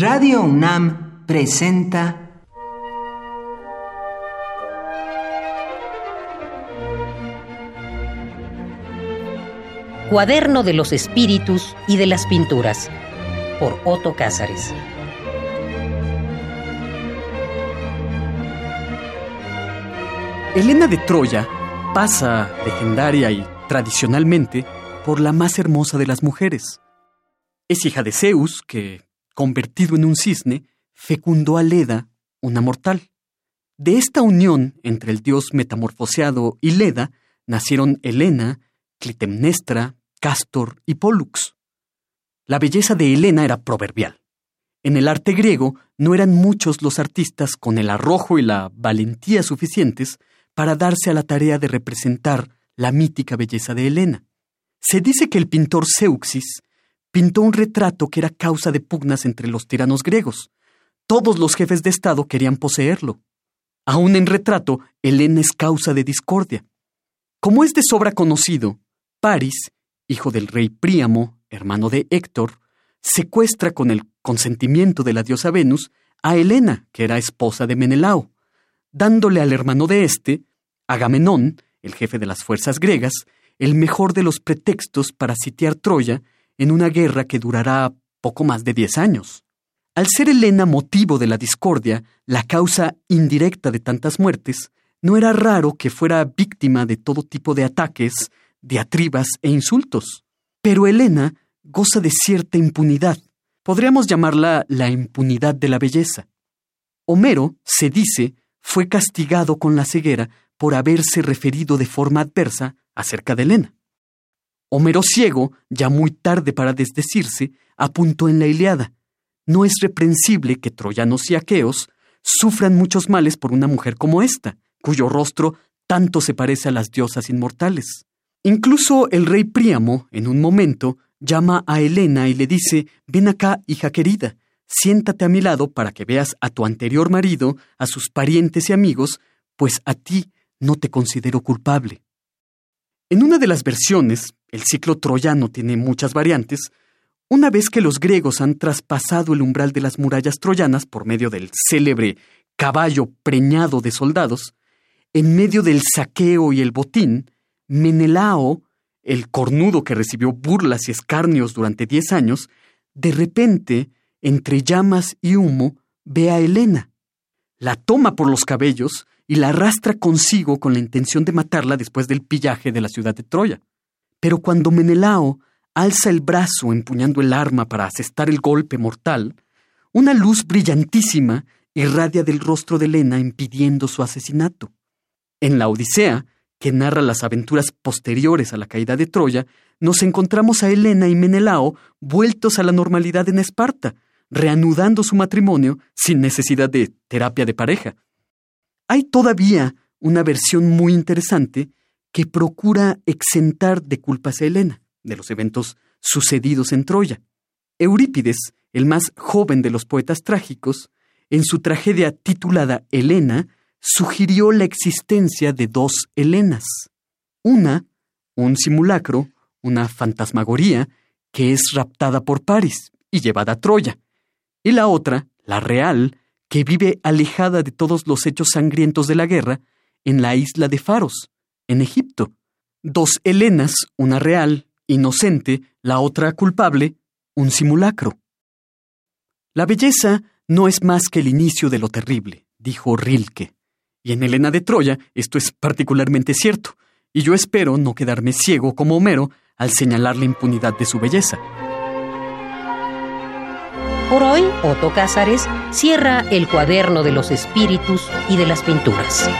Radio UNAM presenta Cuaderno de los Espíritus y de las Pinturas por Otto Cázares. Helena de Troya pasa, legendaria y tradicionalmente, por la más hermosa de las mujeres. Es hija de Zeus, que, convertido en un cisne, fecundó a Leda, una mortal. De esta unión entre el dios metamorfoseado y Leda nacieron Helena, Clitemnestra, Castor y Pollux. La belleza de Helena era proverbial. En el arte griego no eran muchos los artistas con el arrojo y la valentía suficientes para darse a la tarea de representar la mítica belleza de Helena. Se dice que el pintor Zeuxis pintó un retrato que era causa de pugnas entre los tiranos griegos. Todos los jefes de Estado querían poseerlo. Aún en retrato, Helena es causa de discordia. Como es de sobra conocido, Paris, hijo del rey Príamo, hermano de Héctor, secuestra con el consentimiento de la diosa Venus a Helena, que era esposa de Menelao, dándole al hermano de éste, Agamenón, el jefe de las fuerzas griegas, el mejor de los pretextos para sitiar Troya en una guerra que durará poco más de diez años. Al ser Helena motivo de la discordia, la causa indirecta de tantas muertes, no era raro que fuera víctima de todo tipo de ataques, diatribas e insultos. Pero Helena goza de cierta impunidad. Podríamos llamarla la impunidad de la belleza. Homero, se dice, fue castigado con la ceguera por haberse referido de forma adversa acerca de Helena. Homero ciego, ya muy tarde para desdecirse, apuntó en la Iliada. No es reprensible que troyanos y aqueos sufran muchos males por una mujer como esta, cuyo rostro tanto se parece a las diosas inmortales. Incluso el rey Príamo, en un momento, llama a Helena y le dice, ven acá, hija querida, siéntate a mi lado para que veas a tu anterior marido, a sus parientes y amigos, pues a ti no te considero culpable. En una de las versiones, el ciclo troyano tiene muchas variantes, una vez que los griegos han traspasado el umbral de las murallas troyanas por medio del célebre caballo preñado de soldados, en medio del saqueo y el botín, Menelao, el cornudo que recibió burlas y escarnios durante diez años, de repente, entre llamas y humo, ve a Helena. La toma por los cabellos y la arrastra consigo con la intención de matarla después del pillaje de la ciudad de Troya. Pero cuando Menelao alza el brazo empuñando el arma para asestar el golpe mortal, una luz brillantísima irradia del rostro de Helena impidiendo su asesinato. En la Odisea, que narra las aventuras posteriores a la caída de Troya, nos encontramos a Helena y Menelao vueltos a la normalidad en Esparta, reanudando su matrimonio sin necesidad de terapia de pareja. Hay todavía una versión muy interesante que procura exentar de culpas a Helena de los eventos sucedidos en Troya. Eurípides, el más joven de los poetas trágicos, en su tragedia titulada Helena, sugirió la existencia de dos Helenas. Una, un simulacro, una fantasmagoría, que es raptada por París y llevada a Troya, y la otra, la real, que vive alejada de todos los hechos sangrientos de la guerra, en la isla de Faros, en Egipto. Dos Helenas, una real, inocente, la otra culpable, un simulacro. La belleza no es más que el inicio de lo terrible, dijo Rilke. Y en Helena de Troya esto es particularmente cierto, y yo espero no quedarme ciego como Homero al señalar la impunidad de su belleza. Por hoy, Otto Cázares cierra el cuaderno de los espíritus y de las pinturas.